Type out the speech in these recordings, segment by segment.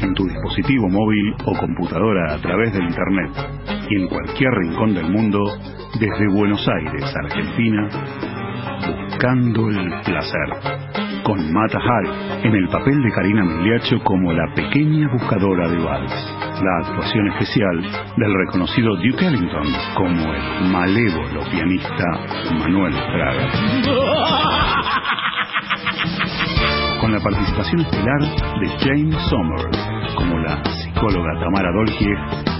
en tu dispositivo móvil o computadora a través del Internet y en cualquier rincón del mundo, desde Buenos Aires, Argentina, Buscando el Placer, con Mata Hari en el papel de Karina Migliaccio como la pequeña buscadora de vals. La actuación especial del reconocido Duke Ellington como el malévolo pianista Manuel Fraga. Con la participación estelar de James Sommers como la psicóloga Tamara Dolce,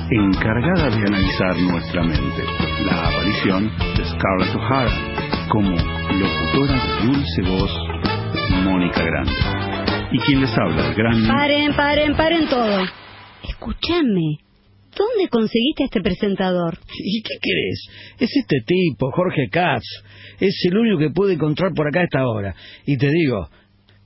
encargada de analizar nuestra mente. La aparición de Scarlett O'Hara como locutora de dulce voz Mónica Grande. Y quien les habla, el gran... Paren, paren, paren todo. Escúchame. ¿Dónde conseguiste este presentador? ¿Y qué querés? Es este tipo, Jorge Katz. Es el único que pude encontrar por acá a esta hora. Y te digo,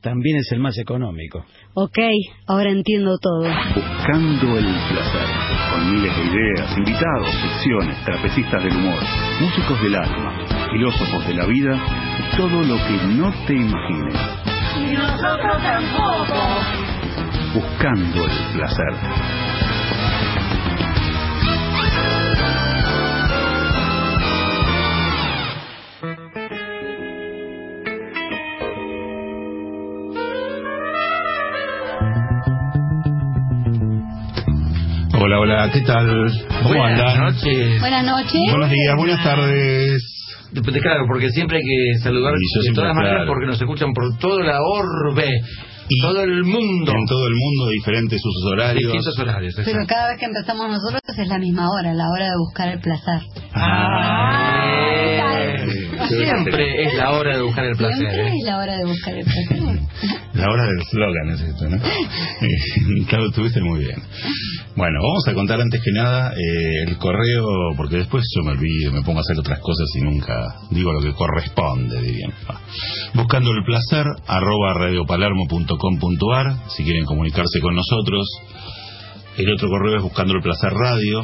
también es el más económico. Ok, ahora entiendo todo. Buscando el placer. Con miles de ideas, invitados, secciones, trapecistas del humor, músicos del alma, filósofos de la vida y todo lo que no te imagines. Y nosotros tampoco. Buscando el placer. Hola, ¿qué tal? ¿Cómo Buenas andan? noches. Buenas noches. Buenos días, buenas tardes. De- de- Claro, porque siempre hay que saludar de todas maneras claro. porque nos escuchan por toda la orbe, Y todo el mundo, En todo el mundo, diferentes usos horarios. distintos horarios. Pero exacto. cada vez que empezamos nosotros es la misma hora, la hora de buscar el placer. Eh, Siempre es la hora de buscar el placer. Siempre ¿eh? es la hora de buscar el placer. La hora del slogan es esto, ¿no? Eh, claro, estuviste muy bien. Bueno, vamos a contar antes que nada eh, el correo, porque después yo me olvido, me pongo a hacer otras cosas y nunca digo lo que corresponde, dirían. Buscando el placer, arroba radiopalermo.com.ar, si quieren comunicarse con nosotros. El otro correo es buscando el placer radio,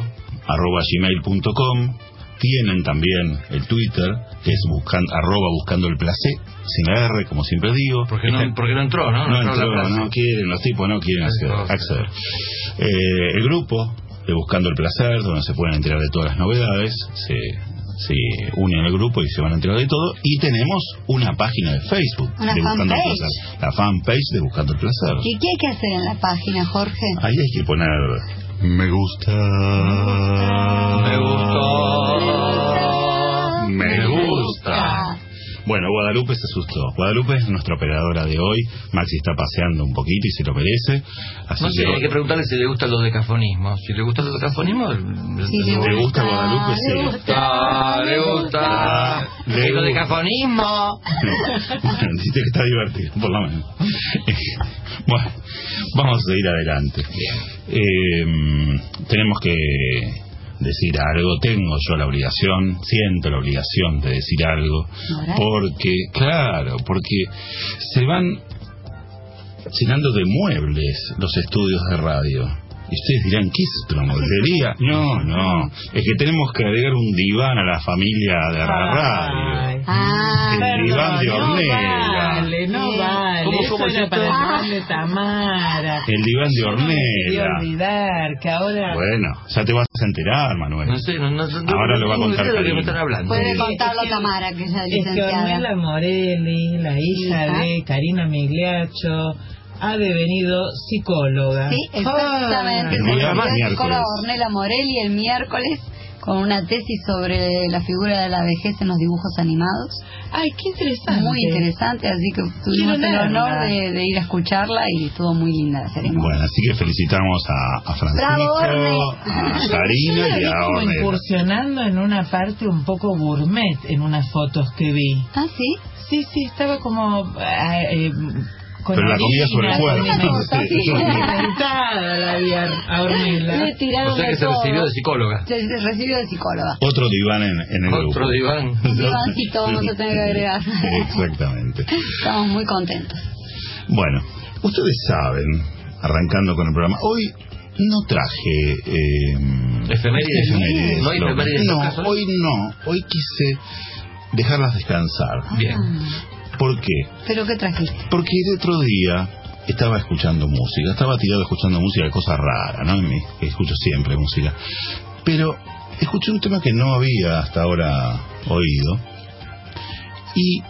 arroba gmail.com. Tienen también el Twitter, que es buscan, arroba buscando el placer, sin la R, como siempre digo. Porque no, porque no entró, ¿no? no entró no quieren, los tipos no quieren acceder. Eh, el grupo de Buscando el Placer, donde se pueden enterar de todas las novedades, se, se unen al grupo y se van a enterar de todo. Y tenemos una página de Facebook Una de Buscando el fanpage. Placer. La fanpage de Buscando el Placer. ¿Qué, qué hay que hacer en la página, Jorge? Ahí hay que poner me gusta. Me gustó. Me gusta. Bueno, Guadalupe se asustó. Guadalupe es nuestra operadora de hoy. Maxi está paseando un poquito y se lo merece. Así No sé, que hay que preguntarle si le gustan los decafonismos. Si le gustan los decafonismos, Sí, le, ¿Le gusta Guadalupe? le Sí. gusta, le gusta. Le ¿Y los gusta. decafonismos? bueno, dice que está divertido, por lo menos. bueno, vamos a seguir adelante. Eh, tenemos que decir algo, tengo yo la obligación, siento la obligación de decir algo, porque, claro, porque se van llenando de muebles los estudios de radio. Y ustedes dirán, ¿qué es mueblería? No, no, es que tenemos que agregar un diván a la familia de la radio. Ah, El diván de no Ornella. vale, no vale. ¿Cómo, Eso cómo es era esto? para el diván de Tamara. El diván de Yo no Ornella. olvidar que ahora... Bueno, ya te vas a enterar, Manuel. No sé, no, no, no- Ahora lo va a no contar Karina. puede contarlo es que- Tamara, que ella es Es que licenciada. Ornella Morelli, la hija Hija. de Karina Migliaccio, ha devenido psicóloga. Sí, exactamente. Día recibió miércoles. psicóloga Ornella Morelli el miércoles con una tesis sobre la figura de la vejez en los dibujos animados. Ay, qué interesante. Muy interesante, así que tuvimos el honor de, de ir a escucharla y estuvo muy linda la ceremonia. Bueno, así que felicitamos a, a Francisco, Orne. a la y a Ornella. incursionando en una parte un poco gourmet en unas fotos que vi. Ah, sí. Sí, sí, estaba como eh, eh, Con Pero la comida sobre el cuerpo. la O sea que se todo. recibió de psicóloga. Se, se recibió de psicóloga. Otro diván en, en el grupo. Otro diván. Divancito vamos a tener que agregar. Exactamente. Estamos muy contentos. Bueno, ustedes saben, arrancando con el programa, hoy no traje eh, Efemérides. efemérides, No hay efemérides ¿no? hoy no. Hoy quise dejarlas descansar. Bien. ¿Por qué? ¿Pero qué trajiste? Porque el otro día estaba escuchando música, estaba tirado escuchando música, cosa rara, ¿no? Me- escucho siempre música. Pero escuché un tema que no había hasta ahora oído y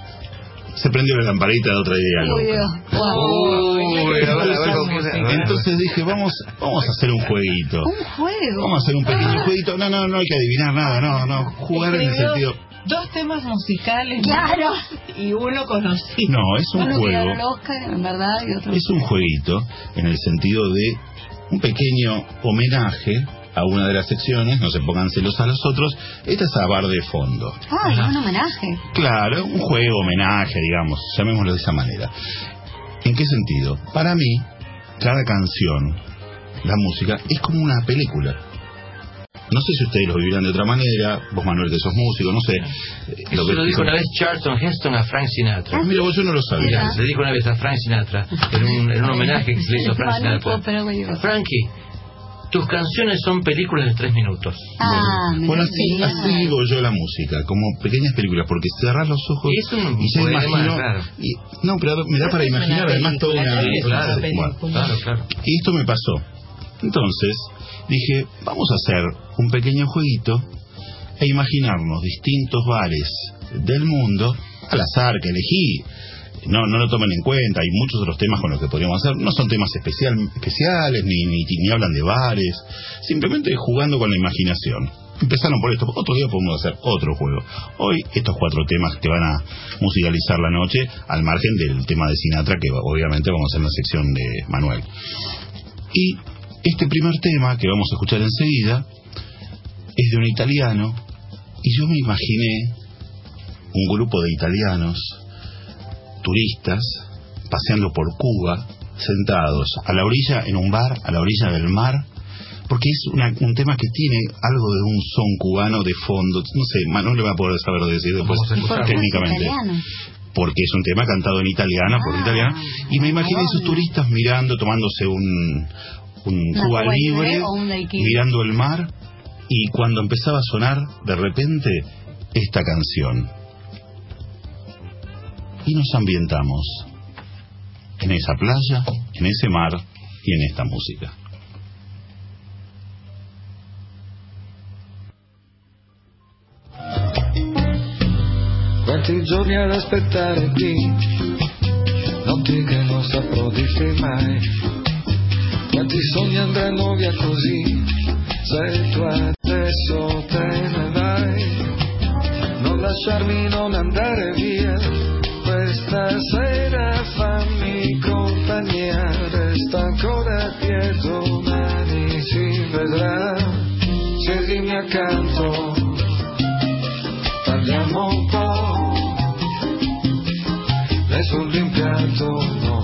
se prendió la lamparita de otra idea Uy, loca. Dios. Wow. Uy, a ver, a ver, ¿con qué se- a ver. Entonces dije, vamos, vamos a hacer un jueguito. Un juego. Vamos a hacer un pequeño jueguito. No, no, no hay que adivinar nada, no, no. Jugar en el sentido... Dos temas musicales. Claro. Y uno conocido. No, es un Uno juego. ganó el Oscar, en verdad, y otro. Es un jueguito en el sentido de un pequeño homenaje a una de las secciones, no se pongan celos a los otros, esta es a bar de fondo. Ah, es un homenaje. Claro, un juego, homenaje, digamos, llamémoslo de esa manera. ¿En qué sentido? Para mí, cada canción, la música, es como una película. No sé si ustedes lo vivirán de otra manera, vos Manuel que sos músico, no sé. Eso que- lo dijo una vez Charlton Heston a Frank Sinatra. Ah, mira, vos yo no lo sabía. Mira, se dijo una vez a Frank Sinatra, en un, en un homenaje que se le hizo a Frank no Sinatra. Frankie, tus canciones son películas de tres minutos. Ah, Bueno, así, así digo yo la música, como pequeñas películas, porque cerrar los ojos Y es un y ya poema, imagino. claro. y- no, pero me da para imaginar además toda una. película. Claro, claro. y esto me pasó. Entonces dije, vamos a hacer un pequeño jueguito e imaginarnos distintos bares del mundo al azar que elegí. No, no lo tomen en cuenta, hay muchos otros temas con los que podríamos hacer. No son temas especial, especiales, ni, ni, ni hablan de bares, simplemente jugando con la imaginación. Empezaron por esto, otro día podemos hacer otro juego. Hoy estos cuatro temas que van a musicalizar la noche, al margen del tema de Sinatra, que obviamente vamos a hacer en la sección de Manuel. Y este primer tema que vamos a escuchar enseguida es de un italiano y yo me imaginé un grupo de italianos turistas paseando por Cuba sentados a la orilla en un bar a la orilla del mar porque es una- un tema que tiene algo de un son cubano de fondo. No sé Manuel le va a poder saber decir después Vamos a ¿Y por qué es técnicamente italiano? porque es un tema cantado en italiano por Ah, italiano. Y me imaginé esos turistas mirando tomándose un un Cuba libre mirando el mar y cuando empezaba a sonar de repente esta canción y nos ambientamos en esa playa, en ese mar y en esta música. Quanti giorni ad aspettare qui, notti che non saprò dirti mai. Quanti sogni andranno via così, se tu adesso te ne vai. Non lasciarmi non andare via, questa sera fammi compagnia, resta ancora dietro, domani si vedrà. Siedimi accanto, parliamo un po', nessun rimpianto no,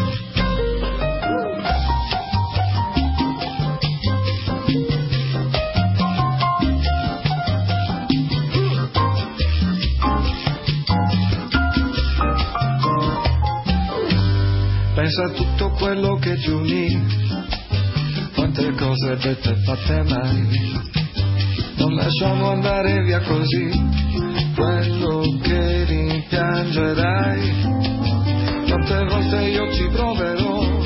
Pensa a tutto quello che ci unì, quante cose dette e fatte mai. Non lasciamo andare via così quello che rimpiangerai. Quante volte io ci proverò,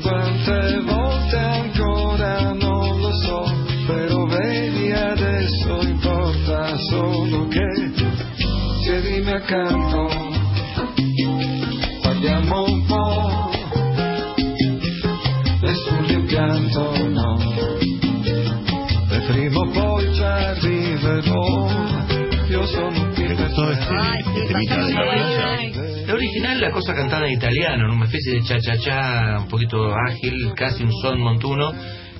quante volte ancora non lo so, però vedi adesso importa solo che siedimi accanto la original, la cosa cantada en italiano, en una especie de cha-cha-cha, un poquito ágil, casi un son montuno,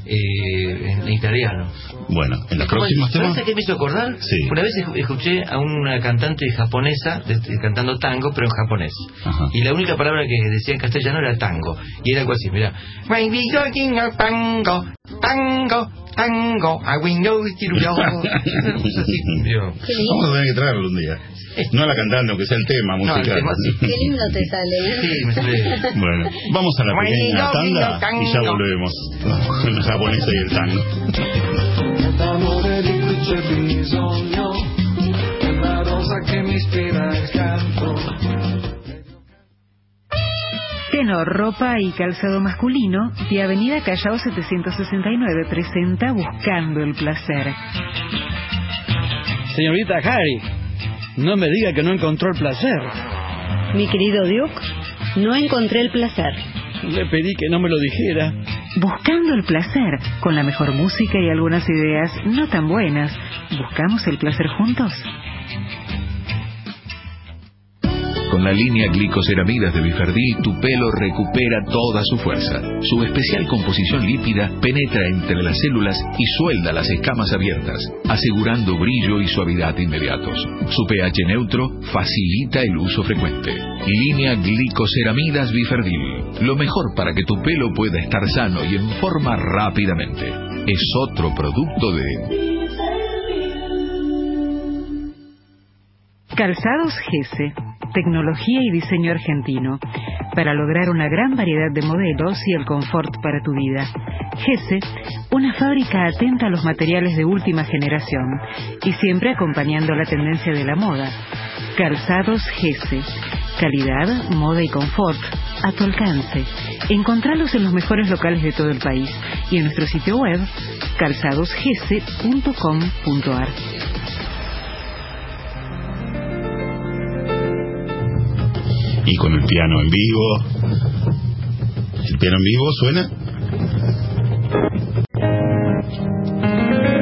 eh, en italiano. Bueno, en los próximos temas... ¿Sabes a qué me hizo acordar? Sí. Una vez esc- escuché a una cantante japonesa de- de- cantando tango, pero en japonés. Ajá. Y la única palabra que decía en castellano era tango. Y era algo así, mira. Tango, tango, tango, I will know it, lindo. Vamos a tener que traerlo un día. No la cantando, que sea el tema No, el musical. tema sí. Qué lindo te sale, ¿eh? Sí, me sale. Bueno, vamos a la pequeña tanda y ya volvemos con la japonesa y el tango. La rosa che mi ispira il canto. Tenor, ropa y calzado masculino de Avenida Callao 769 presenta Buscando el Placer. Señorita Harry, no me diga que no encontró el placer. Mi querido Duke, no encontré el placer. Le pedí que no me lo dijera. Buscando el placer, con la mejor música y algunas ideas no tan buenas. ¿Buscamos el placer juntos? Con la línea glicoceramidas de Biferdil, tu pelo recupera toda su fuerza. Su especial composición lípida penetra entre las células y suelda las escamas abiertas, asegurando brillo y suavidad inmediatos. Su pH neutro facilita el uso frecuente. Línea glicoceramidas Biferdil. Lo mejor para que tu pelo pueda estar sano y en forma rápidamente. Es otro producto de Calzados Gese, tecnología y diseño argentino, para lograr una gran variedad de modelos y el confort para tu vida. Gese, una fábrica atenta a los materiales de última generación y siempre acompañando la tendencia de la moda. Calzados Gese, calidad, moda y confort a tu alcance. Encontralos en los mejores locales de todo el país y en nuestro sitio web calzadosgese.com.ar. Y con el piano en vivo. ¿El piano en vivo suena?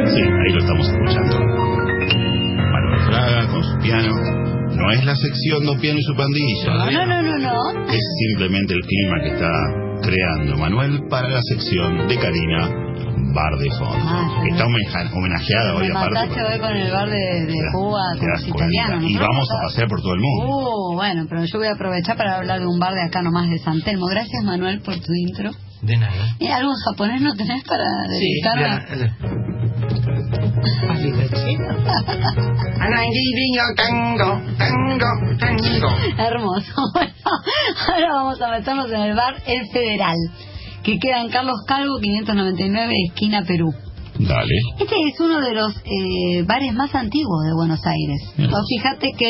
Sí, ahí lo estamos escuchando. Manuel Fraga con su piano. No es la sección Dos Pianos y su pandilla. No, no, no, no. Es simplemente el clima que está creando Manuel para la sección de Karina Bar de Fondo. Ah. Está homenaje- homenajeada hoy aparte. mataste hoy con el bar de, de Cuba, con los italianos. Y vamos a pasear por todo el mundo. Uh, bueno, pero yo voy a aprovechar para hablar de un bar de acá nomás de San Telmo. Gracias, Manuel, por tu intro. De nada. ¿Y algo japonés no tenés para Sí, dedicar? mira, eh. Tango, tango, tango. Hermoso. Bueno, ahora vamos a meternos en el bar El Federal, que queda en Carlos Calvo, 599, esquina Perú. Dale. Este es uno de los eh, bares más antiguos de Buenos Aires. Vos fíjate que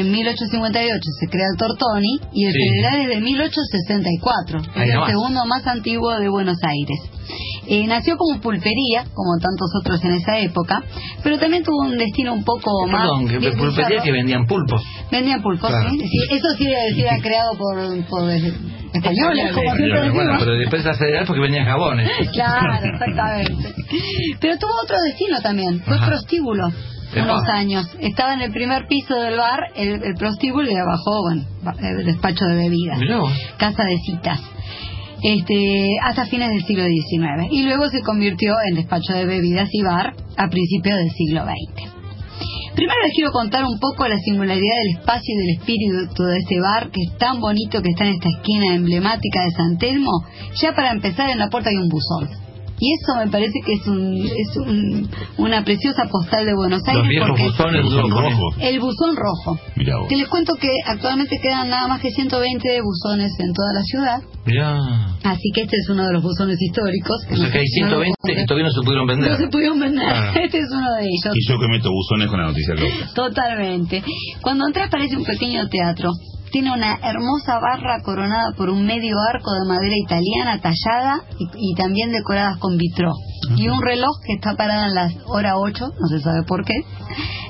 en 1858 se crea el Tortoni y el Sí. Federal es de 1864. Ahí Es el nomás. segundo más antiguo de Buenos Aires. Eh, nació como pulpería, como tantos otros en esa época, pero también tuvo un destino un poco más... Perdón, que pulpería que vendían pulpos. Vendían pulpos, Claro. ¿sí? Sí, Eso sí decir era creado por, por españoles, como siempre Bueno, pero después la federal porque vendían jabones. Claro, exactamente. Pero tuvo otro destino también, fue Ajá. prostíbulo. Unos años. Estaba en el primer piso del bar, el, el prostíbulo, y abajo, bueno, el despacho de bebidas. Casa de citas. Este, hasta fines del siglo XIX. Y luego se convirtió en despacho de bebidas y bar a principios del siglo XX. Primero les quiero contar un poco la singularidad del espacio y del espíritu de este bar que es tan bonito que está en esta esquina emblemática de San Telmo. Ya para empezar en la puerta hay un buzón. Y eso me parece que es, un, es un- una preciosa postal de Buenos Aires. Los viejos porque buzones Buzón lo ponen. rojo. El buzón rojo. Mirá vos. Que les cuento que actualmente quedan nada más que 120 buzones en toda la ciudad. Mirá. Así que este es uno de los buzones históricos. O sea que hay no- no- 120 y todavía no se pudieron vender. no se pudieron vender. Ah. Este es uno de ellos. Y yo que meto buzones con la noticia loca. Totalmente. Cuando entras parece un pequeño teatro. Tiene una hermosa barra coronada por un medio arco de madera italiana tallada y, y también decoradas con vitró. Y un reloj que está parado en las hora 8, no se sabe por qué,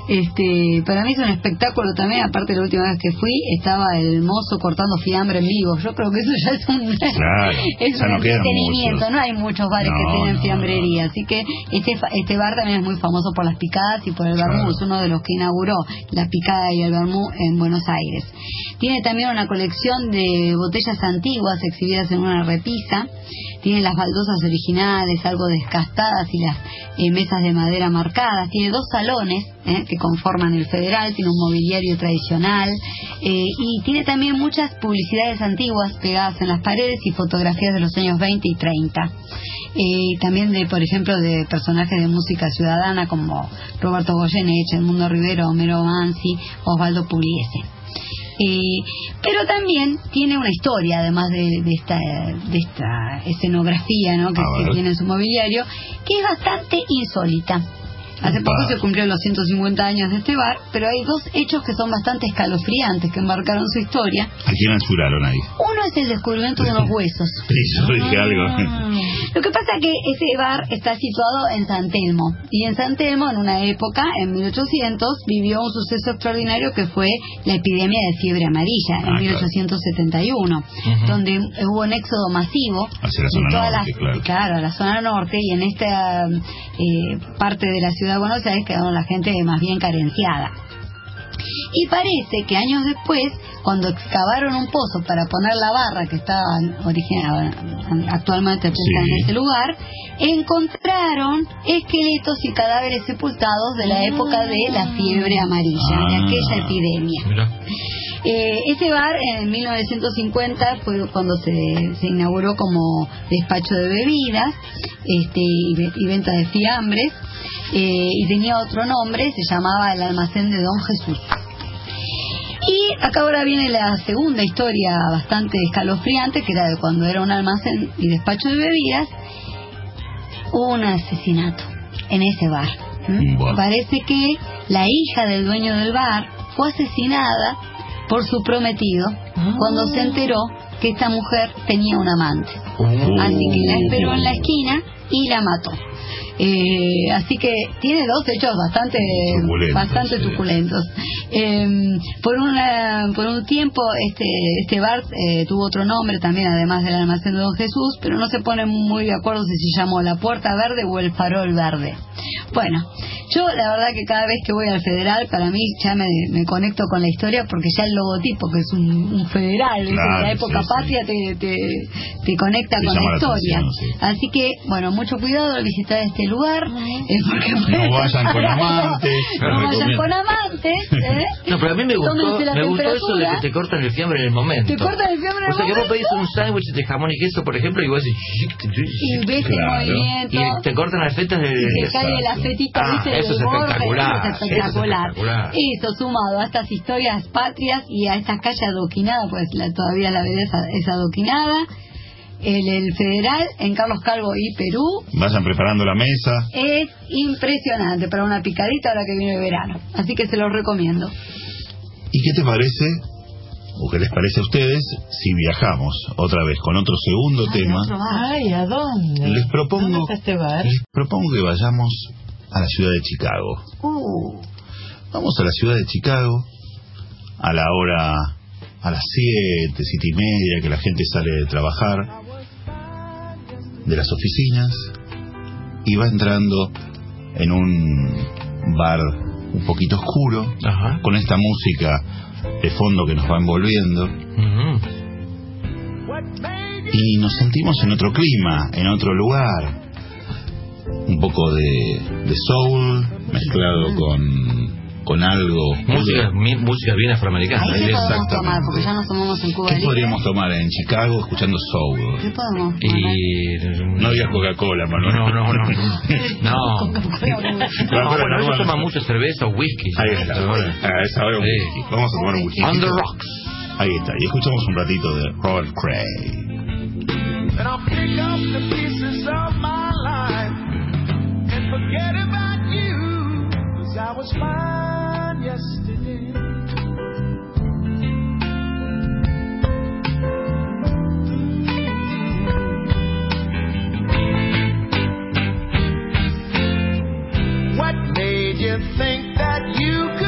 Este, para mí es un espectáculo también, aparte la última vez que fui, estaba el mozo cortando fiambre en vivo. Yo creo que eso ya es un, Claro, es un no entretenimiento, no hay muchos bares que tienen no, fiambrería, así que este, este bar también es muy famoso por las picadas y por el Claro. vermú, es uno de los que inauguró la picada y el vermú en Buenos Aires. Tiene también una colección de botellas antiguas exhibidas en una repisa, tiene las baldosas originales, algo descastadas y las eh, mesas de madera marcadas, tiene dos salones eh, que conforman el federal, tiene un mobiliario tradicional eh, y tiene también muchas publicidades antiguas pegadas en las paredes y fotografías de los años 20 y 30. Eh, también de, por ejemplo, de personajes de música ciudadana como Roberto Goyeneche, Edmundo Rivero, Homero Mansi, Osvaldo Pugliese. Eh, pero también tiene una historia, además de, de esta, de esta escenografía ¿no? que, que tiene en su mobiliario, que es bastante insólita. Hace poco se cumplieron los 150 años de este bar, pero hay dos hechos que son bastante escalofriantes que embarcaron su historia. ¿A quién ansuraron ahí? Uno es el descubrimiento de unos huesos. Sí, yo dije algo. Lo que pasa es que ese bar está situado en San Telmo. Y en San Telmo, en una época, en 1800, vivió un suceso extraordinario que fue la epidemia de fiebre amarilla, en Ah, claro. 1871, donde hubo un éxodo masivo Hacia la zona norte, las- claro. a la zona norte, y en esta eh, parte de la ciudad de Buenos Aires quedaron la gente más bien carenciada. Y parece que años después, cuando excavaron un pozo para poner la barra que estaba actualmente presente Sí. en ese lugar, encontraron esqueletos y cadáveres sepultados de la época de la fiebre amarilla, de Ah. aquella epidemia. Eh, ese bar en 1950 fue cuando se, se inauguró como despacho de bebidas este, y, y venta de fiambres eh, y tenía otro nombre, se llamaba el almacén de Don Jesús. Y acá ahora viene la segunda historia bastante escalofriante, que era de cuando era un almacén y despacho de bebidas, hubo un asesinato en ese bar. ¿m? Buah. Parece que la hija del dueño del bar fue asesinada por su prometido cuando se enteró que esta mujer tenía un amante. Así que la esperó en la esquina y la mató. Eh, así que tiene dos hechos bastante Suculentos, bastante sí. suculentos. Eh, por una por un tiempo este este bar eh, tuvo otro nombre también además del almacén de Don Jesús, pero no se ponen muy de acuerdo si se llamó la Puerta Verde o el Farol Verde. Bueno, yo la verdad que cada vez que voy al federal para mí ya me, me conecto con la historia porque ya el logotipo que es un, un federal. Claro, de la época sí, sí. patria te, te, te conecta Te con la la historia. atención. Así que, bueno, mucho cuidado al visitar este lugar. eh, porque No vayan con amantes. no vayan con amantes. ¿eh? No, pero a mí me gustó, me gustó eso de que te cortan el fiambre en el momento. Te cortan el fiambre en O sea el que vos pedís un sándwich de jamón y queso, por ejemplo, y vos decís... Y ves Claro. el movimiento. Y te cortan las fetas del... y te cae la fetita, Ah, ¿viste? eso es del borde, espectacular, eso es espectacular. eso es espectacular. Eso, sumado a estas historias patrias y a estas calles adoquinadas, pues la, todavía la belleza es adoquinada. El, el federal en Carlos Calvo y Perú Vayan preparando la mesa. es impresionante para una picadita ahora que viene el verano. Así que se los recomiendo. ¿Y qué te parece, o qué les parece a ustedes, si viajamos otra vez con otro segundo tema? Ay, ¿a dónde? Les propongo, ¿Dónde está este bar? les propongo que vayamos a la ciudad de Chicago. Uh, Vamos a la ciudad de Chicago a la hora, a las siete, siete y media, que la gente sale de trabajar de las oficinas y va entrando en un bar un poquito oscuro, Ajá. con esta música de fondo que nos va envolviendo y nos sentimos en otro clima, en otro lugar. Un poco de, de soul mezclado con, con algo. Música, mi- música bien afroamericana. ahí qué podemos Exactamente. tomar, porque ya nos tomamos en Cuba ¿Qué podríamos tomar en Chicago escuchando soul? ¿Qué podemos tomar? No había Coca-Cola, Manuel. No, no, no. No. No, bueno, ellos toman mucha cerveza o whisky. Ahí está. A esa hora un Sí. whisky. Vamos a tomar un whisky. On the rocks. Ahí está. Y escuchamos un ratito de Robert Cray. And I'll pick up the pieces of my life and forget about you. Cause I was fine you think that you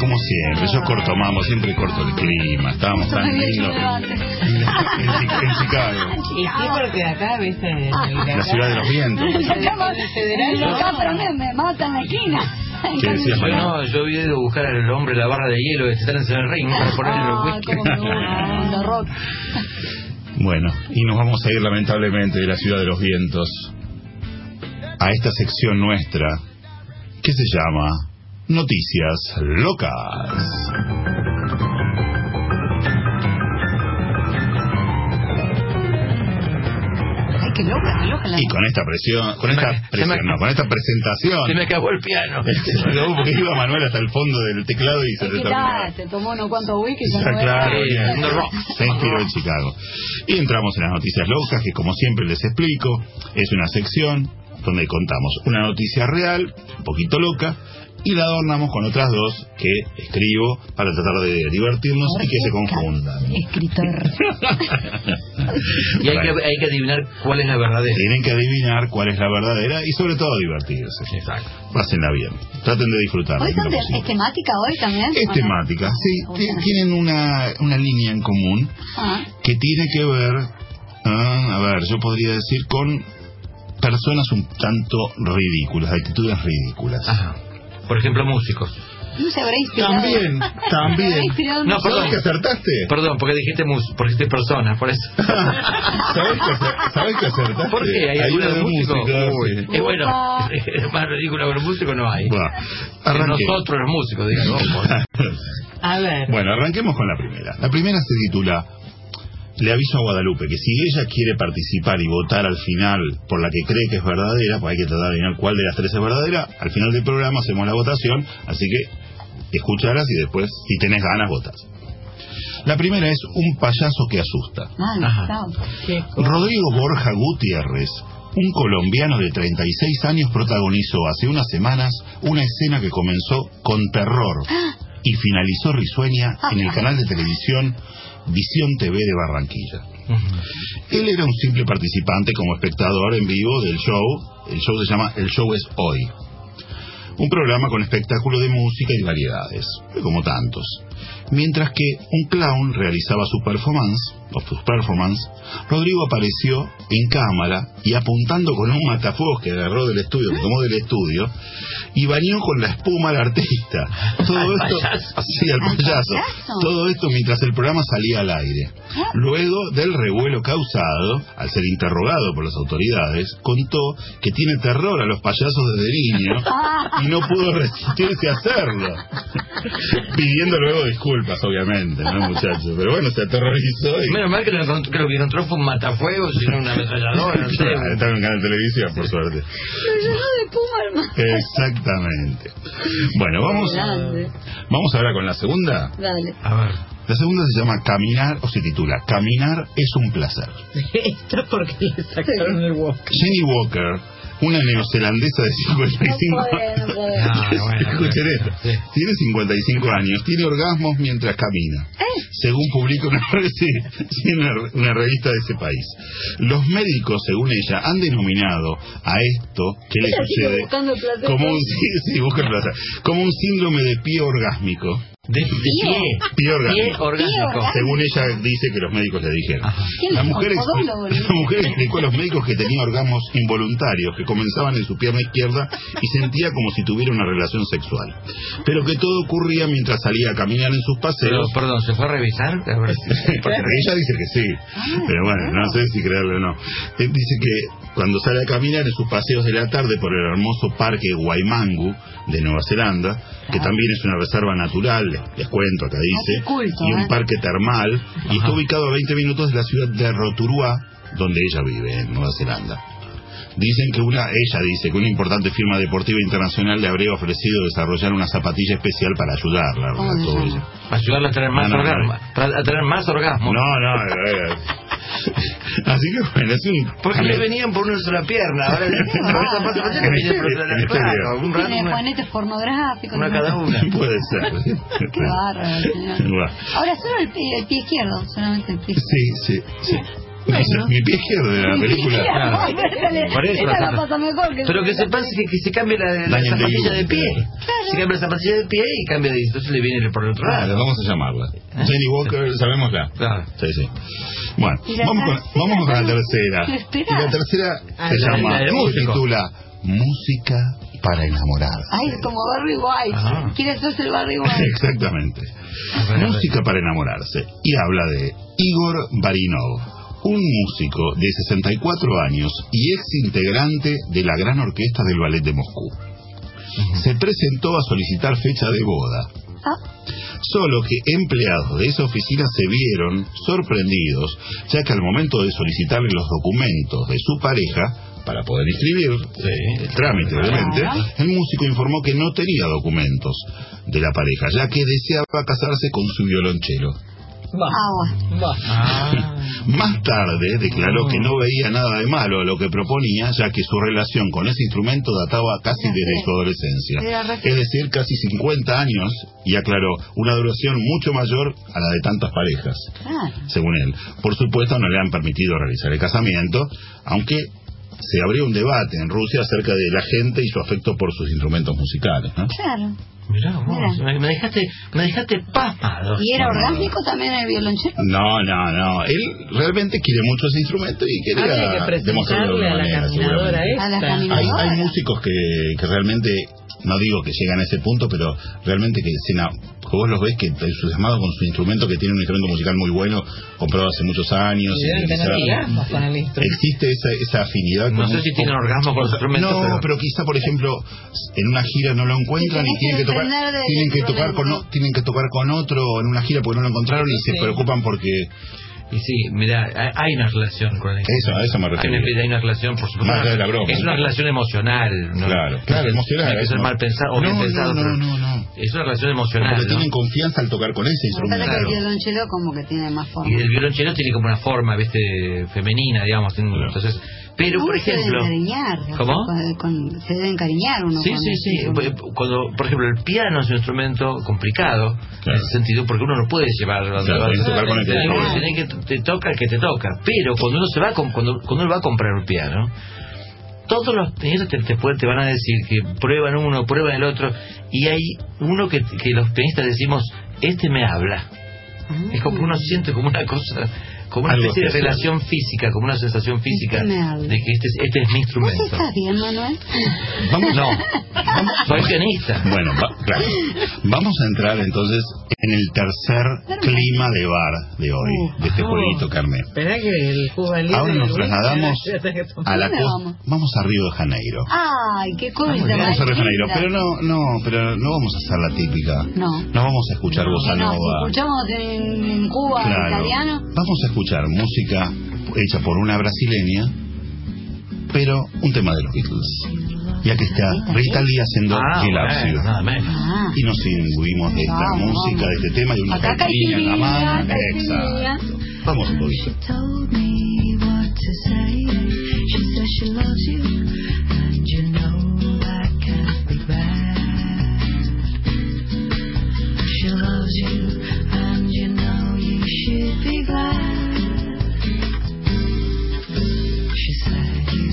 como siempre. Yo corto mambo, siempre corto el clima. Estábamos tan lindos en, en Chicago. Y sí, porque acá, viste, La ciudad de los vientos. Acá, pero me, me mata en la esquina. ¿Qué decías, Yo no, yo vi de buscar al hombre la barra de hielo que se está en el ring para ponerle los Ah, onda rock. Bueno, y nos vamos a ir lamentablemente de la ciudad de los vientos a esta sección nuestra que se llama Noticias Locas. Ay, qué loca, qué loca la Y con esta presión, con Se esta me- se presión, me- no, con esta presentación, Se me acabó el piano. se me acabó porque iba Manuel hasta el fondo del teclado y se Es que te tomó unos cuantos whisky y ya no claro, se inspiró en Chicago. Y entramos en las noticias locas, que como siempre les explico, es una sección donde contamos una noticia real, un poquito loca, y la adornamos con otras dos que escribo para tratar de divertirnos y que se confundan. Escritor. Y hay que, hay que adivinar cuál es la verdadera. Tienen que adivinar cuál es la verdadera y sobre todo divertirse. Exacto. Pásenla bien. Traten de disfrutarla. ¿Hoy son de, es temática hoy también? Es temática, sí. ¿O ti- no? Tienen una, una línea en común Ah, que tiene que ver, ah, a ver, yo podría decir con personas un tanto ridículas, actitudes ridículas. Ajá. Por ejemplo, músicos. no se habrá inspirado. También, también. No. ¿Sabes que acertaste? Perdón, porque dijiste mus, porque dijiste personas, por eso. ¿Sabes que, acer- ¿Sabes que acertaste? ¿Por qué? ¿Hay alguna una de músico? música, Uy, sí. es bueno, es más ridículo que los músicos no hay. Bueno. Nosotros los músicos, digamos. A ver. Bueno, arranquemos con la primera. La primera se titula Le aviso a Guadalupe que si ella quiere participar y votar al final por la que cree que es verdadera, pues hay que tratar de adivinar cuál de las tres es verdadera. Al final del programa hacemos la votación, así que escuchalas y después, si tenés ganas, votas. La primera es Un payaso que asusta. Mal, Ajá. chao. ¿Qué cosa? Rodrigo Borja Gutiérrez, un colombiano de 36 años, protagonizó hace unas semanas una escena que comenzó con terror y finalizó risueña en el canal de televisión Visión TV de Barranquilla. Él era un simple participante como espectador en vivo del show. El show se llama El Show es Hoy. Un programa con espectáculo de música y variedades, como tantos. Mientras que un clown realizaba su performance, o sus performance, Rodrigo apareció en cámara y apuntando con un matafuegos que agarró del estudio, que tomó del estudio, y bañó con la espuma al artista. Todo Al esto, payaso. sí, al ¿Al payaso. payaso? Todo esto mientras el programa salía al aire. Luego del revuelo causado, al ser interrogado por las autoridades, contó que tiene terror a los payasos desde niño y no pudo resistirse a hacerlo. Pidiendo luego disculpas, obviamente, ¿no, muchachos? Pero bueno, se aterrorizó y... Menos mal que lo, encontró, que lo que encontró fue un matafuegos y no una ametralladora, no sé. Estaba en un canal de televisión, por suerte. Pero llenó de puma, hermano. Exactamente. Bueno, vamos, vamos ahora con la segunda. Dale. A ver. La segunda se llama Caminar, o se titula Caminar es un placer. Esto porque le sacaron el walk. Jenny Walker, una neozelandesa de 55 No no. Ah, bueno, Escuchen esto. Sí. Tiene 55 años, tiene orgasmos mientras camina. Según publica una, una, una revista de ese país. Los médicos, según ella, han denominado a esto que le sucede como un, sí, sí, busca el placer, como un síndrome de pie orgásmico. De, de pie. Pie orgásmico. Pie orgásmico. Según ella dice que los médicos le dijeron. ¿Quién La mujer, la mujer explicó a los médicos que tenía orgasmos involuntarios que comenzaban en su pierna izquierda y sentía como si tuviera una relación sexual. Pero que todo ocurría mientras salía a caminar en sus Pero, paseos. perdón, ¿se fue a revisar? Porque ella dice que sí, pero bueno, no sé si creerlo o no. Él dice que cuando sale a caminar en sus paseos de la tarde por el hermoso parque Waimangu de Nueva Zelanda, que también es una reserva natural, les, les cuento, acá dice, culto, y un ¿eh? parque termal, y está ubicado a 20 minutos de la ciudad de Rotorua, donde ella vive, en Nueva Zelanda. Dicen que una, ella dice que una importante firma deportiva internacional le habría ofrecido desarrollar una zapatilla especial para ayudarla. Ella. Ayudarla a tener más No, no, orgasmo. no. para- A tener más orgasmo. No, no, eh, así que bueno, es un... Porque le venían por una sola pierna. Ahora le rato, Tiene una, juanetes pornográficos. una cada una. Puede ser. Qué bárbaro. Ahora solo el pie, el pie izquierdo, solamente el pie Sí, sí, sí. Mi pie izquierdo de la película. Claro. Por eso Esa la la- pasa mejor que Pero que se pase que, que se cambie la, la Daniel zapatilla Day. de pie. Se cambia la zapatilla de pie y cambia de entonces le viene por el otro Claro, lado. vamos a llamarla. Jenny Walker, sabémosla. Claro. Sí, sí. Bueno, Y la vamos con, tercera, vamos con la tercera. ¿Qué Y la tercera Ah, se la- llama, la del se músico. titula Música para enamorarse. Ay, es como Barry White. Ajá. Quiere hacerse el Barry White. Exactamente. Música para enamorarse. Y habla de Igor Barinov, un músico de 64 años y ex integrante de la Gran Orquesta del Ballet de Moscú. Se presentó a solicitar fecha de boda. Ah, Solo que empleados de esa oficina se vieron sorprendidos, ya que al momento de solicitarle los documentos de su pareja, para poder inscribir Sí. el trámite, obviamente, el músico informó que no tenía documentos de la pareja, ya que deseaba casarse con su violonchelo. Agua. Ah. Más tarde declaró que no veía nada de malo a lo que proponía, ya que su relación con ese instrumento databa casi Era desde su adolescencia, es decir, casi 50 años, y aclaró una duración mucho mayor a la de tantas parejas, según él. Por supuesto, no le han permitido realizar el casamiento, aunque se abrió un debate en Rusia acerca de la gente y su afecto por sus instrumentos musicales. ¿no? Claro. Mirá vos, me, dejaste, me dejaste pasmado. ¿Y era No, no, orgánico también el violonchelo? No, no, no. Él realmente quiere mucho ese instrumento y quería que demostrarlo de a alguna la manera, caminadora seguramente. A la esta. caminadora. Hay, hay músicos que, que realmente, no digo que llegan a ese punto, pero realmente que, que vos los ves que entusiasmados con su instrumento, que tiene un instrumento musical muy bueno, comprado hace muchos años. Y deben y tener quizá- orgasmos con el instrumento. Existe esa, esa afinidad. No con sé un- si tienen orgasmo con los instrumentos, No, pero- pero... quizá, por ejemplo, en una gira no lo encuentran y tienen que tocar, tienen que tocar con, instrumento. o- tienen que tocar con otro en una gira porque no lo encontraron y se preocupan porque Y sí, mira, hay- hay una relación con el Eso, a eso me Hay refiero. una, hay una relación, por supuesto. Más allá de la broma. Es una relación emocional. ¿no? Claro, claro, es- emocional. No hay no. mal pensado o bien no, pensado. no, no, no, no. Es una relación emocional. Porque ¿no? tienen confianza al tocar con ese Me instrumento. parece que el Claro. violonchelo como que tiene más forma. Y el violonchelo tiene como una forma, viste, femenina, digamos. Claro. Entonces, pero por Uno se debe ejemplo, encariñar. ¿Cómo? Con- con- se debe encariñar uno. Sí, con sí, sí. instrumento. Cuando, por ejemplo, el piano es un instrumento complicado en ese sentido, porque uno no puede llevar. Claro, tenés que tocar con el que Tenés te que- toca. te toca el que te toca. Pero cuando uno se va, a cuando, cuando uno va a comprar un piano, todos los pianistas te, te, pueden- te van a decir que prueban uno, prueban el otro, y hay uno que, que los pianistas decimos, este me habla. Es como que uno siente como una cosa, como una especie de relación física, como una sensación física de que este, es- este es mi ¿Vos instrumento. estás bien, Manuel? Vamos, No, soy pianista. Bueno, va- claro. Vamos a entrar entonces en el tercer clima de bar de hoy, de este jueguito, Carmen. Esperá que el Cuba Ahora nos trasladamos a la ¿Dónde costa. vamos? Vamos a Río de Janeiro. Ay, qué cosa. Vamos a Río de Janeiro, pero no, no, pero no vamos a hacer la típica. No. No vamos a escuchar bossa No, si nova. escuchamos en, en Cuba Claro. italiano. Vamos a escuchar música hecha por una brasileña, pero un tema de los Beatles. Ya que está Rita Lee haciendo Ah, bueno, nada menos. Ah. Y nos imbuimos de esta Vamos, música, de este tema y una caipirinha en la mano. Exacto. Vamos un poquito.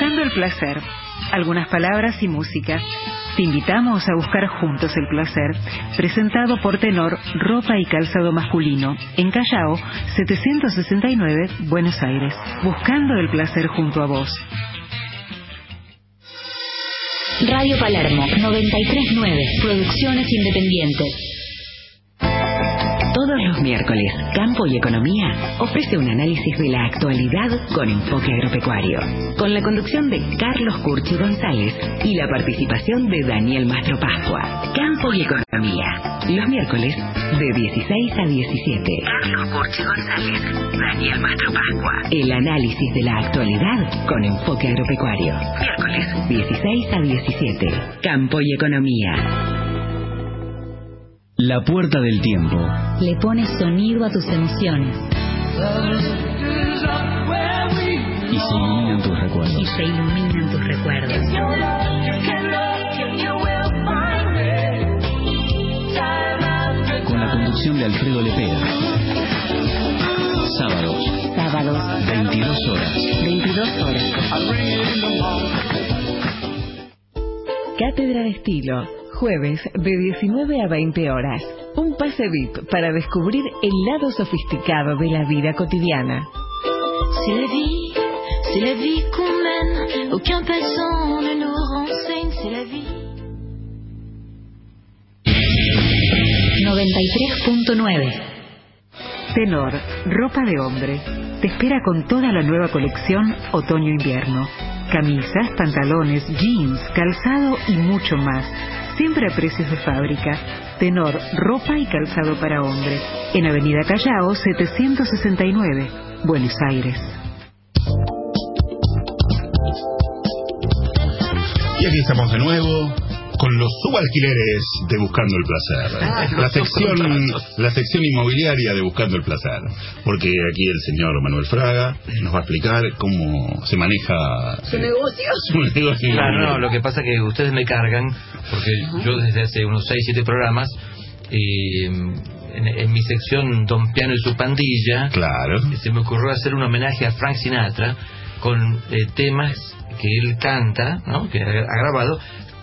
Buscando el placer. Algunas palabras y música. Te invitamos a buscar juntos el placer, presentado por Tenor Ropa y Calzado Masculino, en Callao, 769, Buenos Aires. Buscando el placer junto a vos. Radio Palermo 939, Producciones Independientes. Todos los miércoles, Campo y Economía ofrece un análisis de la actualidad con enfoque agropecuario, con la conducción de Carlos Curchi González y la participación de Daniel Mastro Pascua. Campo y Economía, los miércoles de 16 a 17. Carlos Curchi González, Daniel Mastro Pascua. El análisis de la actualidad con enfoque agropecuario. Miércoles 16 a 17. Campo y Economía. La puerta del tiempo. Le pones sonido a tus emociones Y se iluminan tus y recuerdos. se iluminan tus recuerdos. Con la conducción de Alfredo Lepera. Sábados, Sábados, 22 horas. 22 horas. Cátedra de Estilo, jueves de 19 a 20 horas. Un pase VIP para descubrir el lado sofisticado de la vida cotidiana. C'est la vie, c'est la vie qu'on mène. Aucun passant ne nous renseigne, c'est la vie. 93.9. Tenor, ropa de hombre. Te espera con toda la nueva colección otoño-invierno. Camisas, pantalones, jeans, calzado y mucho más. Siempre a precios de fábrica. Tenor, ropa y calzado para hombre. En Avenida Callao 769, Buenos Aires. Y aquí estamos de nuevo con los subalquileres de Buscando el Placer. Ah, la sección la sección inmobiliaria de Buscando el Placer. Porque aquí el señor Manuel Fraga nos va a explicar cómo se maneja Su eh, negocio. su negocio Claro, no, lo que pasa es que ustedes me cargan, porque yo desde hace unos 6, 7 programas, eh, en, en mi sección Don Piano y su pandilla, claro. se me ocurrió hacer un homenaje a Frank Sinatra con eh, temas que él canta, ¿no? que ha ha grabado,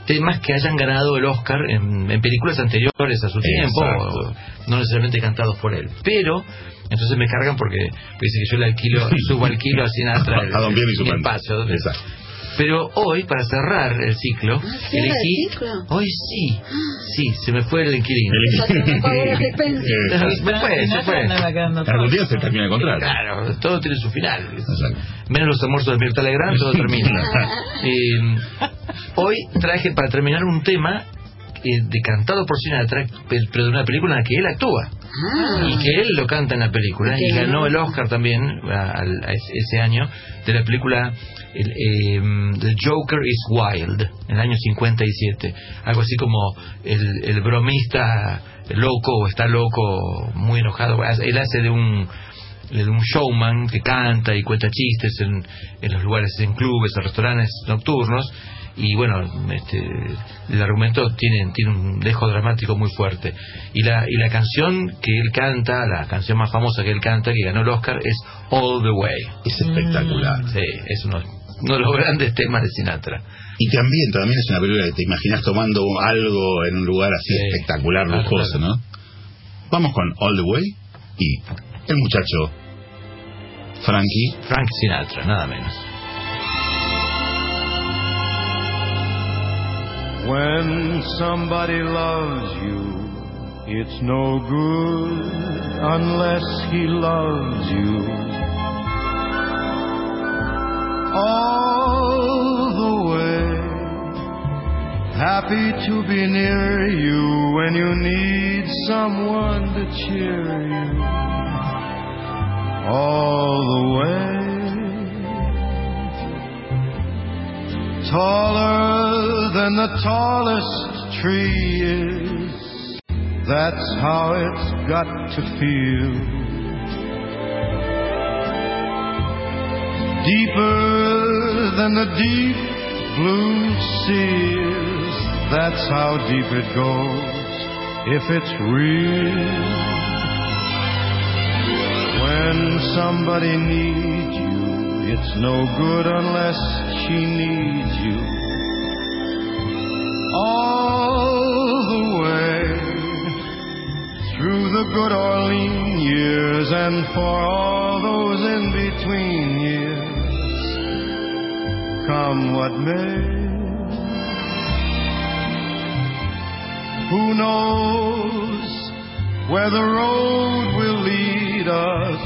temas que hayan ganado el Oscar en, en películas anteriores a su tiempo, o no necesariamente cantados por él. Pero, entonces me cargan porque dicen que yo le alquilo, subalquilo a Sinatra el, A Don Piano y su pandilla. espacio. Exacto. Pero hoy, para cerrar el ciclo, ¿cierra el elegí... ciclo? Hoy sí, sí, se me fue el inquilino. No pagó los expensos. Exacto. Se fue, se fue. Algún día se termina el contrato. Claro, todo tiene su final. Exacto. Menos los almuerzos de Mirta Legrand, todo termina. Eh, hoy traje para terminar un tema eh, de cantado por Sinatra, pe- pero de una película en la que él actúa. Ah. Y que él lo canta en la película. Y ganó el Oscar también a- al- a ese- ese año de la película el, eh, The Joker is Wild, en el año 57. Algo así como el, el bromista loco o está loco, muy enojado. Él hace de un de un showman que canta y cuenta chistes en, en los lugares, en clubes, en restaurantes nocturnos. Y bueno, este, el argumento tiene, tiene un dejo dramático muy fuerte. Y la, y la canción que él canta, la canción más famosa que él canta, que ganó el Oscar, es All the Way. Es espectacular. Sí, es uno, uno de los grandes temas de Sinatra. Y también, también es una película que te imaginas tomando algo en un lugar así Sí. espectacular, Claro, lujoso, ¿no? Vamos con All the Way y el muchacho Frankie. Frank Sinatra, nada menos. When somebody loves you, it's no good unless he loves you. All the way, happy to be near you when you need someone to cheer you. All the way. Taller than the tallest tree is. That's how it's got to feel. Deeper than the deep blue sea is. That's how deep it goes if it's real. When somebody needs you, it's no good unless she needs you. All the way through the good or lean years and for all those in between years, come what may. Who knows where the road will lead us,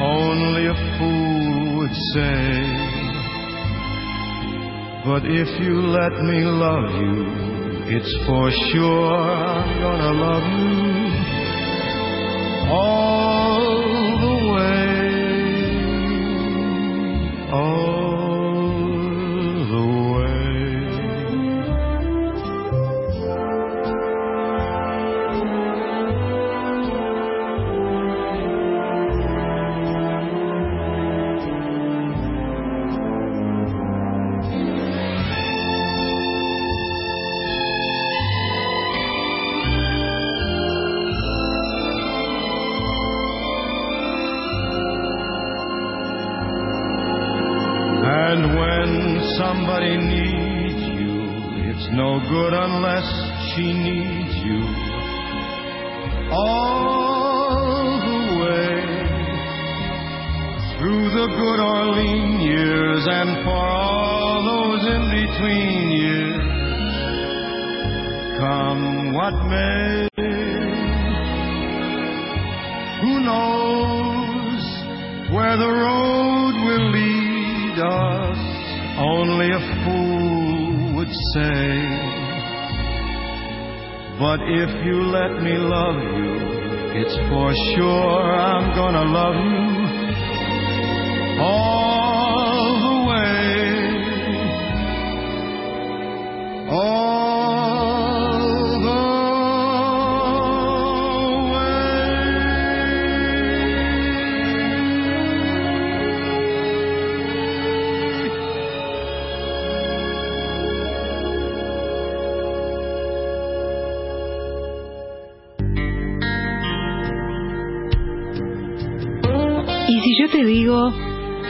only a fool would say. But if you let me love you, it's for sure I'm gonna love you. All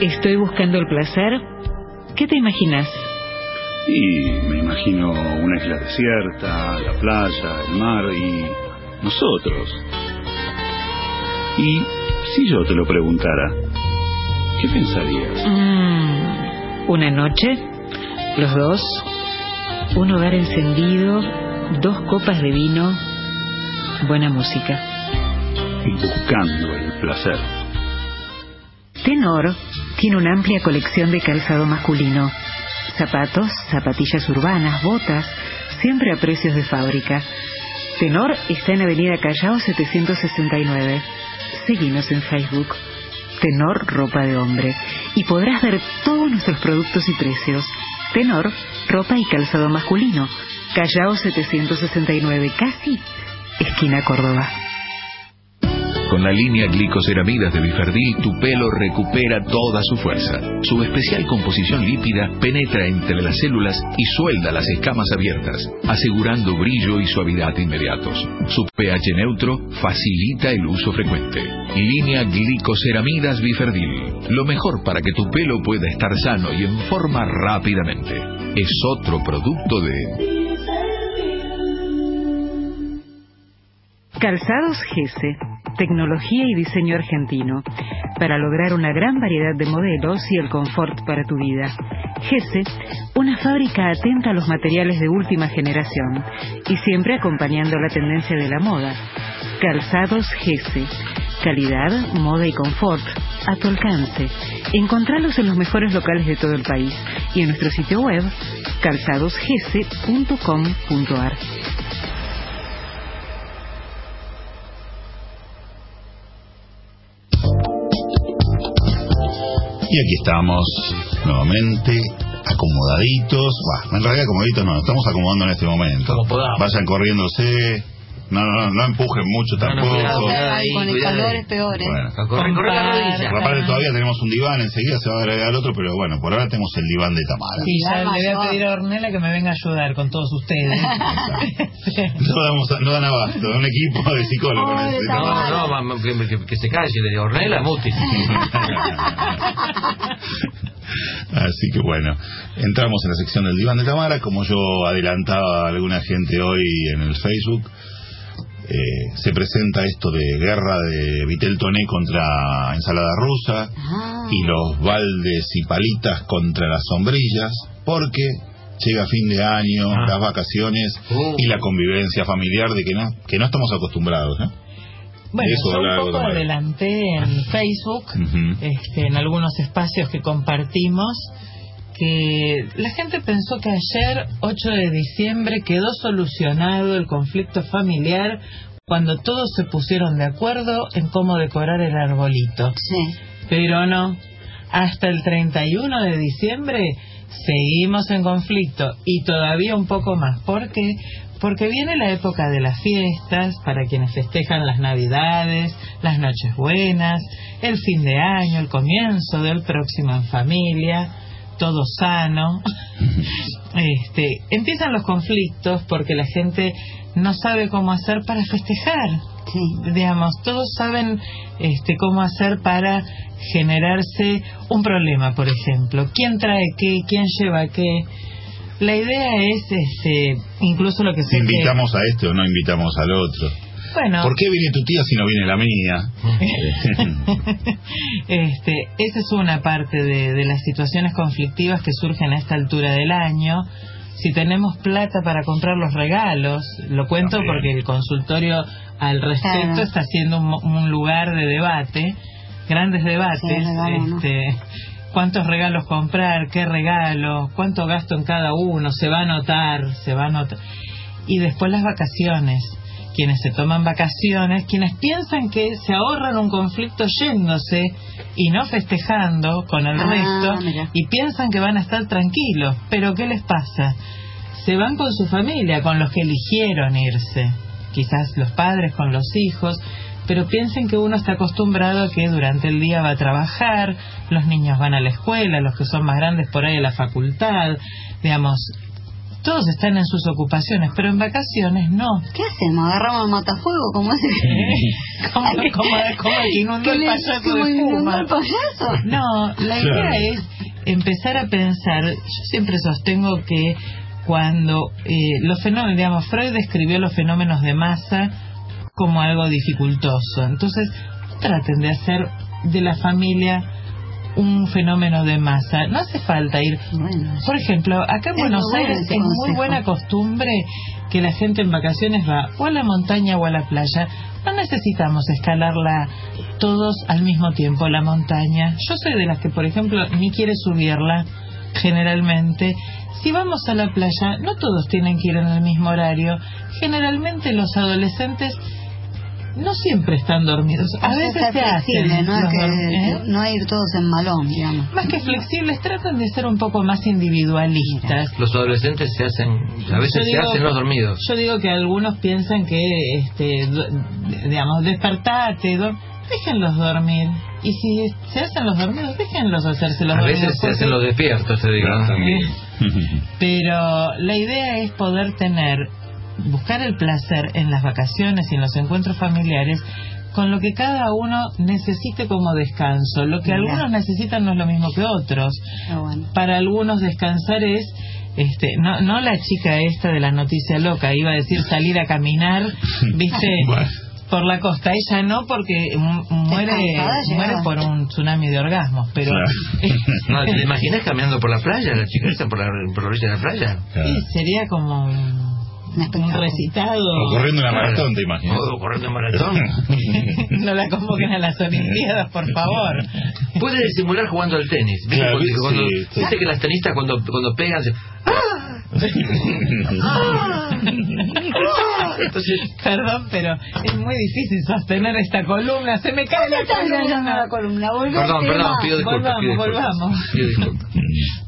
estoy buscando el placer, ¿qué te imaginas? Y me imagino una isla desierta, la playa, el mar y nosotros. Y si yo te lo preguntara, ¿qué pensarías? Mm, una noche, los dos, un hogar encendido, dos copas de vino, buena música. Buscando el placer. Tenor tiene una amplia colección de calzado masculino. Zapatos, zapatillas urbanas, botas, siempre a precios de fábrica. Tenor está en Avenida Callao 769. Seguinos en Facebook. Tenor Ropa de Hombre. Y podrás ver todos nuestros productos y precios. Tenor, ropa y calzado masculino. Callao 769, casi esquina Córdoba. Con la línea glicoceramidas de Biferdil, tu pelo recupera toda su fuerza. Su especial composición lípida penetra entre las células y suelda las escamas abiertas, asegurando brillo y suavidad inmediatos. Su pH neutro facilita el uso frecuente. Línea glicoceramidas Biferdil. Lo mejor para que tu pelo pueda estar sano y en forma rápidamente. Es otro producto de Calzados Gese, tecnología y diseño argentino, para lograr una gran variedad de modelos y el confort para tu vida. Gese, una fábrica atenta a los materiales de última generación y siempre acompañando la tendencia de la moda. Calzados Gese, calidad, moda y confort a tu alcance. Encontralos en los mejores locales de todo el país y en nuestro sitio web calzadosgese.com.ar. Y aquí estamos nuevamente acomodaditos. Bah, en realidad acomodaditos no, estamos acomodando en este momento. Vayan corriéndose. No, no, no, no empujen mucho tampoco. Con el calor es peor, ¿eh? Bueno, Corre, corre la rodilla. Aparte todavía tenemos un diván, enseguida se va a agregar otro, pero bueno, por ahora tenemos el diván de Tamara. Y ya le voy a pedir a Ornella que me venga a ayudar con todos ustedes. No, damos, no dan abasto, un equipo de psicólogos. necesitamos. No, no, ma- que, que- que se calle, de Ornella Muti. Así que bueno, entramos en la sección del diván de Tamara, como yo adelantaba a alguna gente hoy en el Facebook. Eh, se presenta esto de guerra de Vitel Toné contra ensalada rusa y los baldes y palitas contra las sombrillas, porque llega fin de año, las vacaciones y la convivencia familiar de que no, que no estamos acostumbrados. ¿no? Bueno, eso yo un poco adelanté en Facebook, este, en algunos espacios que compartimos, que la gente pensó que ayer, 8 de diciembre, quedó solucionado el conflicto familiar cuando todos se pusieron de acuerdo en cómo decorar el arbolito. Sí. Pero no, hasta el 31 de diciembre seguimos en conflicto y todavía un poco más. ¿Por qué? Porque viene la época de las fiestas para quienes festejan las Navidades, las Nochebuenas, el fin de año, el comienzo del próximo en familia, todo sano. Este, empiezan los conflictos porque la gente no sabe cómo hacer para festejar. Digamos, todos saben este, cómo hacer para generarse un problema, por ejemplo. ¿Quién trae qué? ¿Quién lleva qué? La idea es, este, incluso lo que se ¿Invitamos a este o no invitamos al otro? Bueno, ¿Por qué viene tu tía si no viene la mía? este, esa es una parte de, de las situaciones conflictivas que surgen a esta altura del año. Si tenemos plata para comprar los regalos, lo cuento porque el consultorio al respecto Claro. está siendo un, un lugar de debate, grandes debates. Sí, regalo, ¿no? este, ¿Cuántos regalos comprar? ¿Qué regalos? ¿Cuánto gasto en cada uno? Se va a notar, se va a notar. Y después las vacaciones. Quienes se toman vacaciones, quienes piensan que se ahorran un conflicto yéndose y no festejando con el Ah, resto mira. y piensan que van a estar tranquilos. Pero ¿qué les pasa? Se van con su familia, con los que eligieron irse. Quizás los padres con los hijos, pero piensen que uno está acostumbrado a que durante el día va a trabajar, los niños van a la escuela, los que son más grandes por ahí a la facultad, digamos, todos están en sus ocupaciones, pero en vacaciones no. ¿Qué hacemos? ¿Agarramos el matafuego? como ese? como, como, como el que inundó ¿Que el payaso de el payaso? No, la idea Claro. es empezar a pensar. Yo siempre sostengo que cuando eh, los fenómenos, digamos, Freud describió los fenómenos de masa como algo dificultoso. Entonces, traten de hacer de la familia un fenómeno de masa. No hace falta ir. Por ejemplo, acá en Buenos Aires es muy buena costumbre que la gente en vacaciones va o a la montaña o a la playa. No necesitamos escalarla todos al mismo tiempo, la montaña. Yo soy de las que, por ejemplo, ni quiere subirla generalmente. Si vamos a la playa, no todos tienen que ir en el mismo horario. Generalmente los adolescentes no siempre están dormidos. A veces se hacen. ¿no? los Que- ¿eh? no ir todos en malón, digamos. Más que flexibles, tratan de ser un poco más individualistas. Los adolescentes se hacen, a veces se hacen los dormidos. Yo digo que algunos piensan que, este, digamos, despertate, do- déjenlos dormir. Y si se hacen los dormidos, déjenlos hacerse los A dormidos. veces se hacen los despiertos, te digo. ¿no? Pero la idea es poder tener, buscar el placer en las vacaciones y en los encuentros familiares con lo que cada uno necesite como descanso. Lo que algunos necesitan no es lo mismo que otros. Para algunos descansar es este no no la chica esta de la noticia loca iba a decir salir a caminar viste por la costa ella no porque mu- muere muere por un tsunami de orgasmos pero No, ¿Te imaginas caminando por la playa, la chica esa por la, por la orilla de la playa? Sí, sería como un, recitado. O corriendo una maratón, te imaginas. O corriendo una maratón. no la convoquen a las Olimpiadas, por favor. Puede simular jugando al tenis. ¿Viste, Claro, sí, cuando, sí. viste que las tenistas cuando, cuando pegan se... Entonces, perdón, pero es muy difícil sostener esta columna. Se me cae la columna. la Perdón, perdón, pido disculpas. Volvamos, pido disculpas. volvamos. Pido disculpas.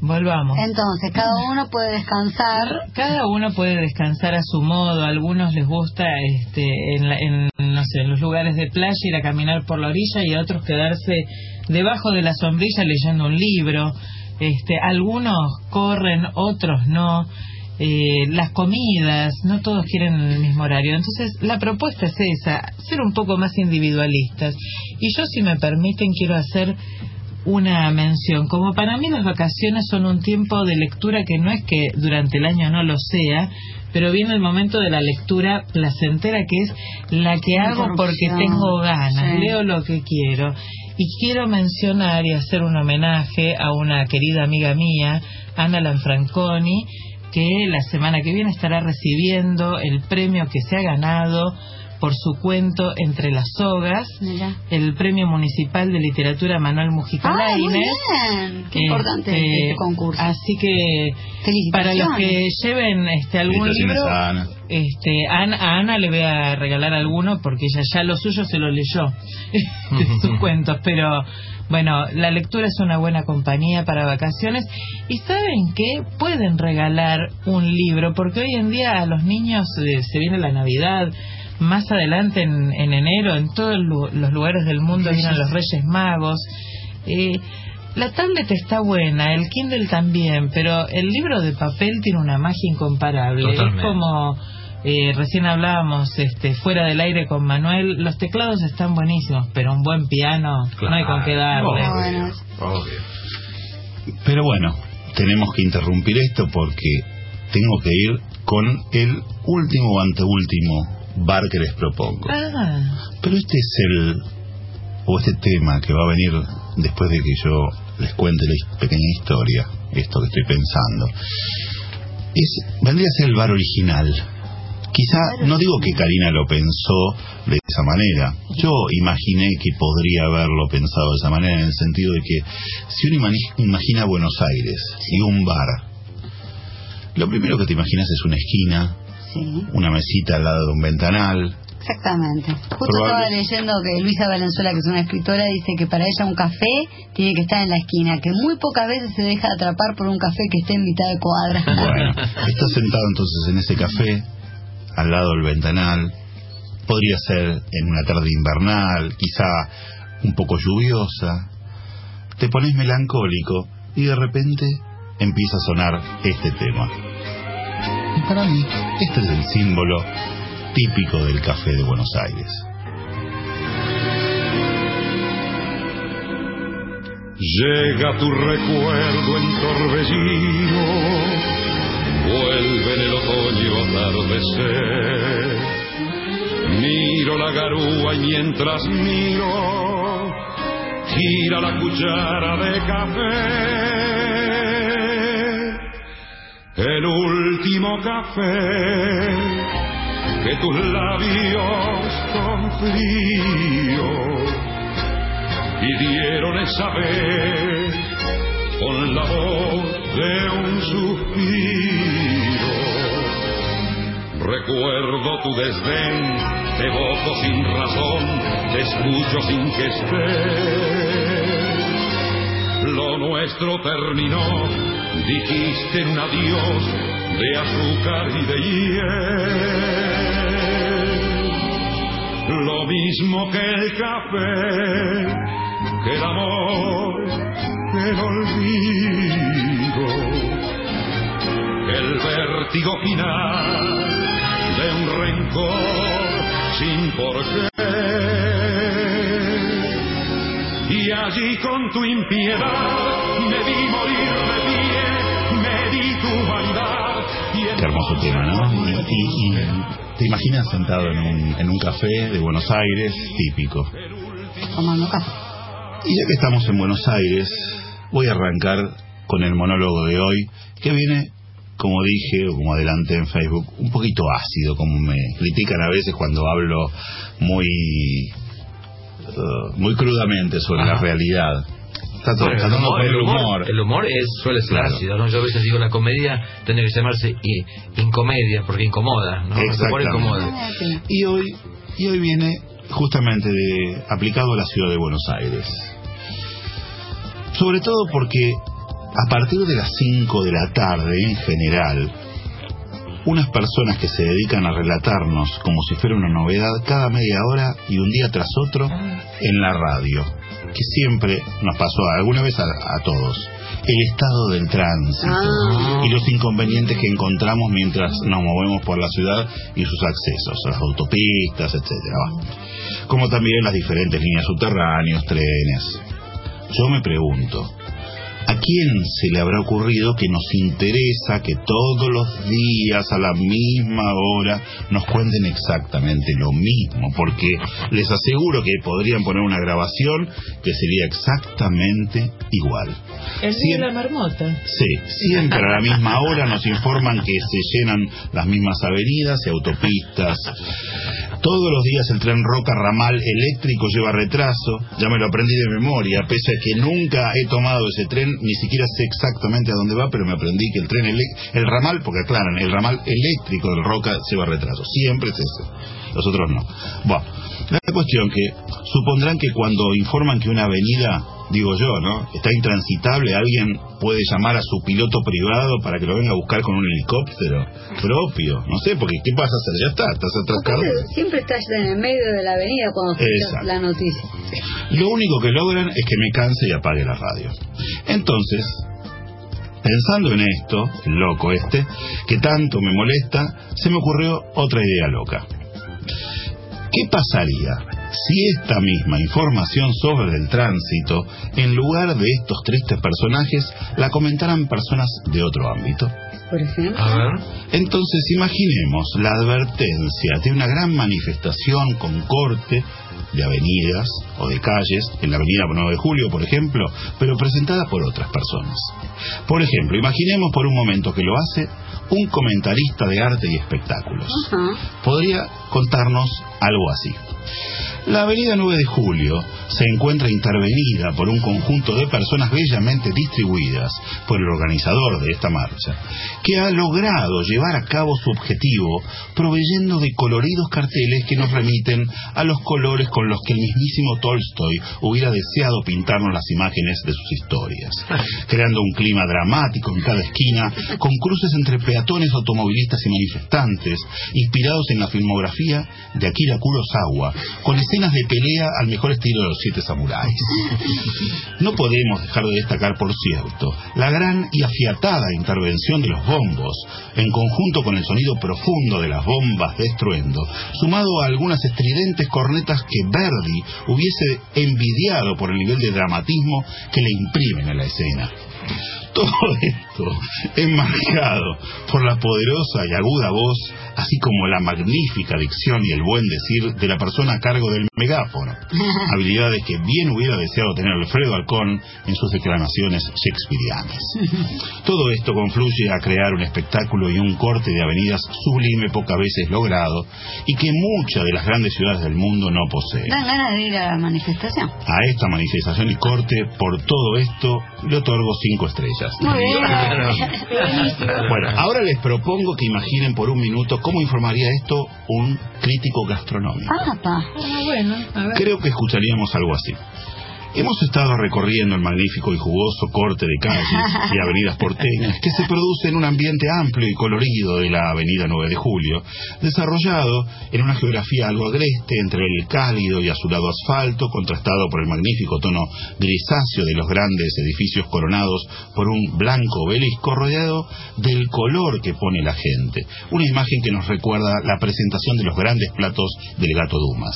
Volvamos. Entonces, cada uno puede descansar. Cada uno puede descansar a su modo. A algunos les gusta, este, en, la- en, no sé, en los lugares de playa ir a caminar por la orilla y a otros quedarse debajo de la sombrilla leyendo un libro. Este, algunos corren, otros no. Eh, las comidas, no todos quieren el mismo horario. Entonces, la propuesta es esa, ser un poco más individualistas. Y yo, si me permiten, quiero hacer una mención. Como para mí las vacaciones son un tiempo de lectura que no es que durante el año no lo sea, pero viene el momento de la lectura placentera que es la que hago porque tengo ganas, Sí. leo lo que quiero. Y quiero mencionar y hacer un homenaje a una querida amiga mía, Ana Lanfranconi, que la semana que viene estará recibiendo el premio que se ha ganado por su cuento Entre las sogas, el Premio Municipal de Literatura Manuel Mujica Ah, muy bien. Qué importante Este, este concurso. Así que para los que lleven este algún libro, a Ana. este Ana- a Ana le voy a regalar alguno porque ella ya lo suyo se lo leyó de sus cuentos, pero bueno, la lectura es una buena compañía para vacaciones y saben que pueden regalar un libro porque hoy en día a los niños eh, se viene la Navidad, más adelante en, en enero en todos los lugares del mundo vienen los Reyes Magos. Eh, la tablet está buena, el Kindle también, pero el libro de papel tiene una magia incomparable. Totalmente. Es como eh, recién hablábamos este, fuera del aire con Manuel, los teclados están buenísimos, pero un buen piano no hay con qué darle. Pero bueno, tenemos que interrumpir esto porque tengo que ir con el último o anteúltimo bar que les propongo. Ah, Pero este es el, o este tema que va a venir después de que yo les cuente la pequeña historia, esto que estoy pensando, es, vendría a ser el bar original. Quizá, no digo que Karina lo pensó de esa manera, yo imaginé que podría haberlo pensado de esa manera en el sentido de que si uno imagina Buenos Aires y un bar, lo primero que te imaginas es una esquina, Sí, una mesita al lado de un ventanal, exactamente. Justo Probable. estaba leyendo que Luisa Valenzuela, que es una escritora, dice que para ella un café tiene que estar en la esquina, que muy pocas veces se deja atrapar por un café que esté en mitad de cuadra. Bueno, estás sentado entonces en ese café, al lado del ventanal. Podría ser en una tarde invernal, quizá un poco lluviosa. Te pones melancólico y de repente empieza a sonar este tema. Para mí, este es el símbolo típico del café de Buenos Aires. Llega tu recuerdo en torbellino, vuelve en el otoño atardecer. Miro la garúa y mientras miro, gira la cuchara de café. El último café que tus labios con frío pidieron esa vez con la voz de un suspiro. Recuerdo tu desdén, te evoco sin razón, te escucho sin que estés. Lo nuestro terminó, dijiste un adiós de azúcar y de hiel. Lo mismo que el café, que el amor, que el olvido, el vértigo final de un rencor sin porqué. Y allí con tu impiedad me vi morir Qué hermoso tema, ¿no? Y, y- y te imaginas sentado en un, en un café de Buenos Aires típico. Tomando café. Y ya que estamos en Buenos Aires, voy a arrancar con el monólogo de hoy, que viene, como dije o como adelanté en Facebook, un poquito ácido, como me critican a veces cuando hablo muy, eh, muy crudamente sobre la realidad. Trato, Bueno, el, humor, el humor- humor. el humor es, suele ser Claro. ácido, ¿no? Yo a veces digo la comedia tiene que llamarse incomedia, porque incomoda, ¿no? El humor Exactamente. incomoda. Y hoy, y hoy viene justamente de, aplicado a la ciudad de Buenos Aires. Sobre todo porque a partir de las 5 de la tarde en general, unas personas que se dedican a relatarnos como si fuera una novedad cada media hora y un día tras otro en la radio, que siempre nos pasó alguna vez a, a todos, el estado del tránsito Ah. y los inconvenientes que encontramos mientras nos movemos por la ciudad y sus accesos, las autopistas, etcétera. Como también las diferentes líneas subterráneas, trenes. Yo me pregunto, ¿a quién se le habrá ocurrido que nos interesa que todos los días a la misma hora nos cuenten exactamente lo mismo? Porque les aseguro que podrían poner una grabación que sería exactamente igual. el día de la marmota. Sí, siempre a la misma hora nos informan que se llenan las mismas avenidas y autopistas. Todos los días el tren Roca Ramal eléctrico lleva retraso. Ya me lo aprendí de memoria, pese a que nunca he tomado ese tren, ni siquiera sé exactamente a dónde va, pero me aprendí que el tren el ramal, porque aclaran, el ramal eléctrico del Roca lleva retraso. Siempre es ese. Los otros no. Bueno, la cuestión que supondrán que cuando informan que una avenida, digo yo, ¿no? Está intransitable, alguien puede llamar a su piloto privado para que lo venga a buscar con un helicóptero propio. No sé, porque ¿qué vas a hacer? Ya está, estás atrasado. Siempre estás en el medio de la avenida cuando escuchas la noticia. Lo único que logran es que me canse y apague la radio. Entonces, pensando en esto, el loco este, que tanto me molesta, se me ocurrió otra idea loca. ¿Qué pasaría si esta misma información sobre el tránsito, en lugar de estos tristes personajes, la comentaran personas de otro ámbito? Por ejemplo. Entonces imaginemos la advertencia de una gran manifestación con corte de avenidas o de calles, en la avenida 9 de Julio, por ejemplo, pero presentada por otras personas. Por ejemplo, imaginemos por un momento que lo hace un comentarista de arte y espectáculos. Podría contarnos algo así. La avenida 9 de Julio se encuentra intervenida por un conjunto de personas bellamente distribuidas por el organizador de esta marcha, que ha logrado llevar a cabo su objetivo proveyendo de coloridos carteles que nos remiten a los colores con los que el mismísimo Tolstoy hubiera deseado pintarnos las imágenes de sus historias, creando un clima dramático en cada esquina, con cruces entre peatones, automovilistas y manifestantes, inspirados en la filmografía de Akira Kurosawa, con escenas de pelea al mejor estilo de los siete samuráis. No podemos dejar de destacar, por cierto, la gran y afiatada intervención de los bombos, en conjunto con el sonido profundo de las bombas de estruendo, sumado a algunas estridentes cornetas que Verdi hubiese envidiado por el nivel de dramatismo que le imprimen a la escena. Todo esto enmarcado por la poderosa y aguda voz, así como la magnífica dicción y el buen decir de la persona a cargo del megáfono, habilidades que bien hubiera deseado tener Alfredo Alcón en sus declamaciones shakespearianas. Todo esto confluye a crear un espectáculo y un corte de avenidas sublime pocas veces logrado y que muchas de las grandes ciudades del mundo no poseen. Dan ganas de ir a la manifestación. A esta manifestación y corte, por todo esto, le otorgo cinco estrellas. Muy bien. Bueno, ahora les propongo que imaginen por un minuto cómo informaría esto un crítico gastronómico. Ah, pa. bueno, a ver. Creo que escucharíamos algo así. Hemos estado recorriendo el magnífico y jugoso corte de calles y avenidas porteñas que se produce en un ambiente amplio y colorido de la avenida 9 de Julio, desarrollado en una geografía algo agreste entre el cálido y azulado asfalto, contrastado por el magnífico tono grisáceo de los grandes edificios coronados por un blanco obelisco rodeado del color que pone la gente. Una imagen que nos recuerda la presentación de los grandes platos del gato Dumas.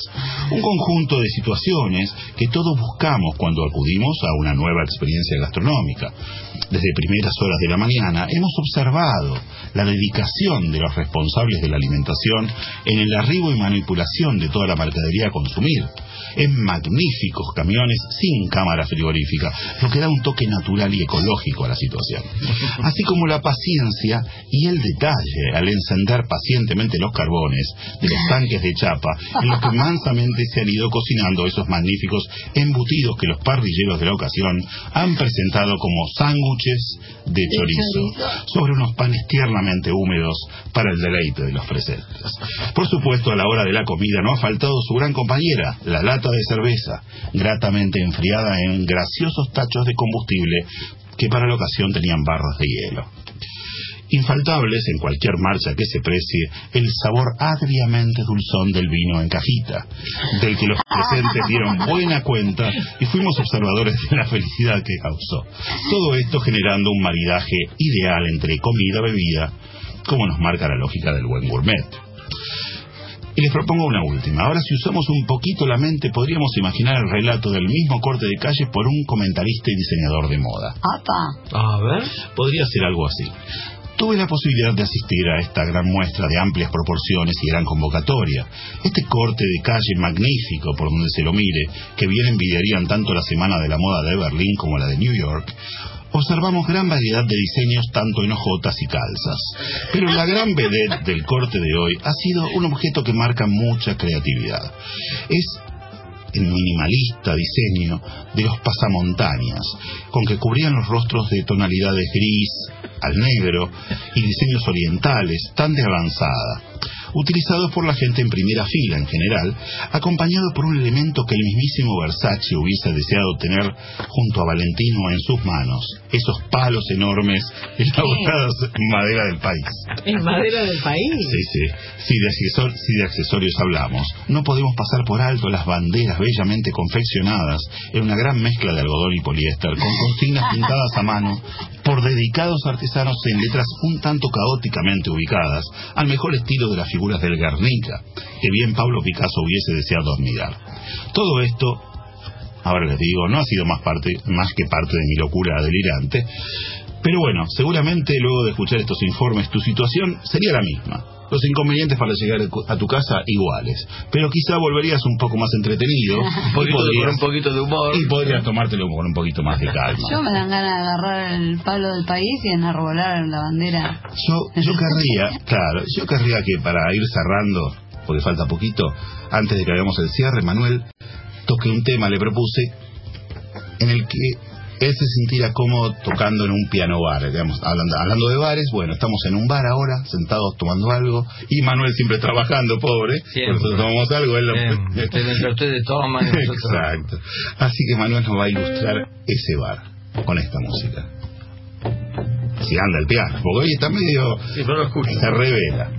Un conjunto de situaciones que todos buscamos cuando acudimos a una nueva experiencia gastronómica. Desde primeras horas de la mañana hemos observado la dedicación de los responsables de la alimentación en el arribo y manipulación de toda la mercadería a consumir, en magníficos camiones sin cámara frigorífica, lo que da un toque natural y ecológico a la situación. Así como la paciencia y el detalle al encender pacientemente los carbones de los tanques de chapa en los que mansamente se han ido cocinando esos magníficos embutidos que los parrilleros de la ocasión han presentado como sándwiches de chorizo sobre unos panes tiernamente húmedos para el deleite de los presentes. Por supuesto, a la hora de la comida no ha faltado su gran compañera, la lata de cerveza, gratamente enfriada en graciosos tachos de combustible que para la ocasión tenían barras de hielo. Infaltables en cualquier marcha que se precie el sabor agriamente dulzón del vino en cajita, del que los presentes dieron buena cuenta y fuimos observadores de la felicidad que causó. Todo esto generando un maridaje ideal entre comida y bebida, como nos marca la lógica del buen gourmet. Y les propongo una última. Ahora, si usamos un poquito la mente, podríamos imaginar el relato del mismo corte de calle por un comentarista y diseñador de moda. Apa. A ver. Podría ser algo así. Tuve la posibilidad de asistir a esta gran muestra de amplias proporciones y gran convocatoria. Este corte de calle magnífico, por donde se lo mire, que bien envidiarían tanto la Semana de la Moda de Berlín como la de New York, observamos gran variedad de diseños tanto en ojotas y calzas. Pero la gran vedette del corte de hoy ha sido un objeto que marca mucha creatividad. Es el minimalista diseño de los pasamontañas, con que cubrían los rostros de tonalidades gris al negro y diseños orientales tan de avanzada, utilizados por la gente en primera fila en general, acompañado por un elemento que el mismísimo Versace hubiese deseado tener junto a Valentino en sus manos, esos palos enormes elaborados en madera del país. ¿En madera del país? Sí, sí. Si de, accesor- si de accesorios hablamos, no podemos pasar por alto las banderas bellamente confeccionadas en una gran mezcla de algodón y poliéster, con consignas pintadas a mano por dedicados artesanos en letras un tanto caóticamente ubicadas, al mejor estilo de las del Guernica, que bien Pablo Picasso hubiese deseado admirar. Todo esto ahora les digo, no ha sido más parte, más que parte de mi locura delirante. Pero bueno, seguramente luego de escuchar estos informes tu situación sería la misma. Los inconvenientes para llegar a tu casa iguales. Pero quizá volverías un poco más entretenido. Un poquito de- con un poquito de humor. Y podrías tomártelo con un poquito más de calma. Yo me dan ganas de agarrar el palo del país y enarbolar la bandera. Yo, yo querría, claro, yo querría que para ir cerrando, porque falta poquito, antes de que hagamos el cierre, Manuel, toque un tema, le propuse, en el que él se sintiera cómodo tocando en un piano bar, digamos, hablando, hablando de bares, bueno, estamos en un bar ahora, sentados tomando algo, y Manuel siempre trabajando, pobre, nosotros tomamos algo, él lo- ustedes- ustedes toman Exacto. Así que Manuel nos va a ilustrar ese bar con esta música. Si anda el piano, porque hoy está medio... Se revela.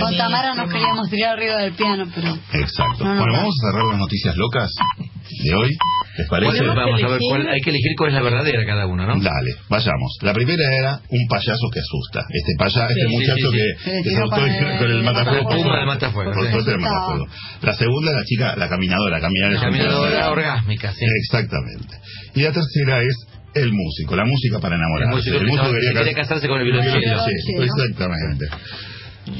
Con Tamara nos queríamos tirar arriba del piano, pero... Exacto. No, no, bueno, no. vamos a cerrar las noticias locas de hoy. ¿Les parece? Bueno, vamos a ver cuál, hay que elegir cuál es la verdadera cada uno, ¿no? Dale, vayamos. La primera era un payaso que asusta. Este paya, este Sí, sí, muchacho sí, sí. que, Que saltó con el- el matafuego. con el puma del matafuego, Con sí. suerte del matafuego. La segunda, la chica, la caminadora, caminar La es caminadora orgásmica, sí. Exactamente. Y la tercera es el músico, la música para enamorar. El músico que estaba- que quería casarse con el violonchelo. Exactamente.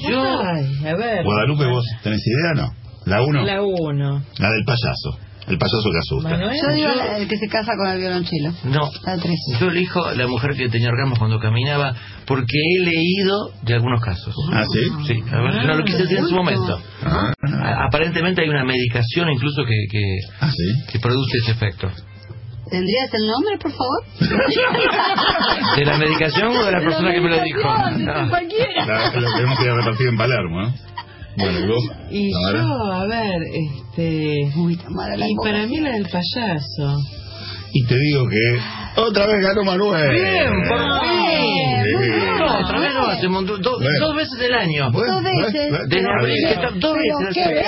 Yo... Ay, a ver. Guadalupe, ¿vos tenés idea no? La uno, la, La uno. del payaso. El payaso que asusta. Manuel. Yo digo la- el que se casa con el violonchelo. No. La tres. Yo elijo la mujer que tenía orgasmos cuando caminaba porque he leído de algunos casos. ¿Ah, sí? Sí, a ver, yo no lo quise decir en su momento. A- Aparentemente hay una medicación incluso que, que, ¿Ah, sí? que produce ese efecto. ¿Tendrías el nombre, por favor? ¿De la medicación o de la persona que me lo dijo? No. Cualquiera. La- lo tenemos que repartir en Palermo, ¿no? Bueno, ¿y vos? Y yo, a ver, este... Tamara, la y boca. para mí la del payaso. Y te digo que otra vez ganó Manuel. Bien, por fin. Sí. No, otra vez no, se montó do- Bueno. dos veces del año. Bueno, Dos veces. Desde abril, dos veces.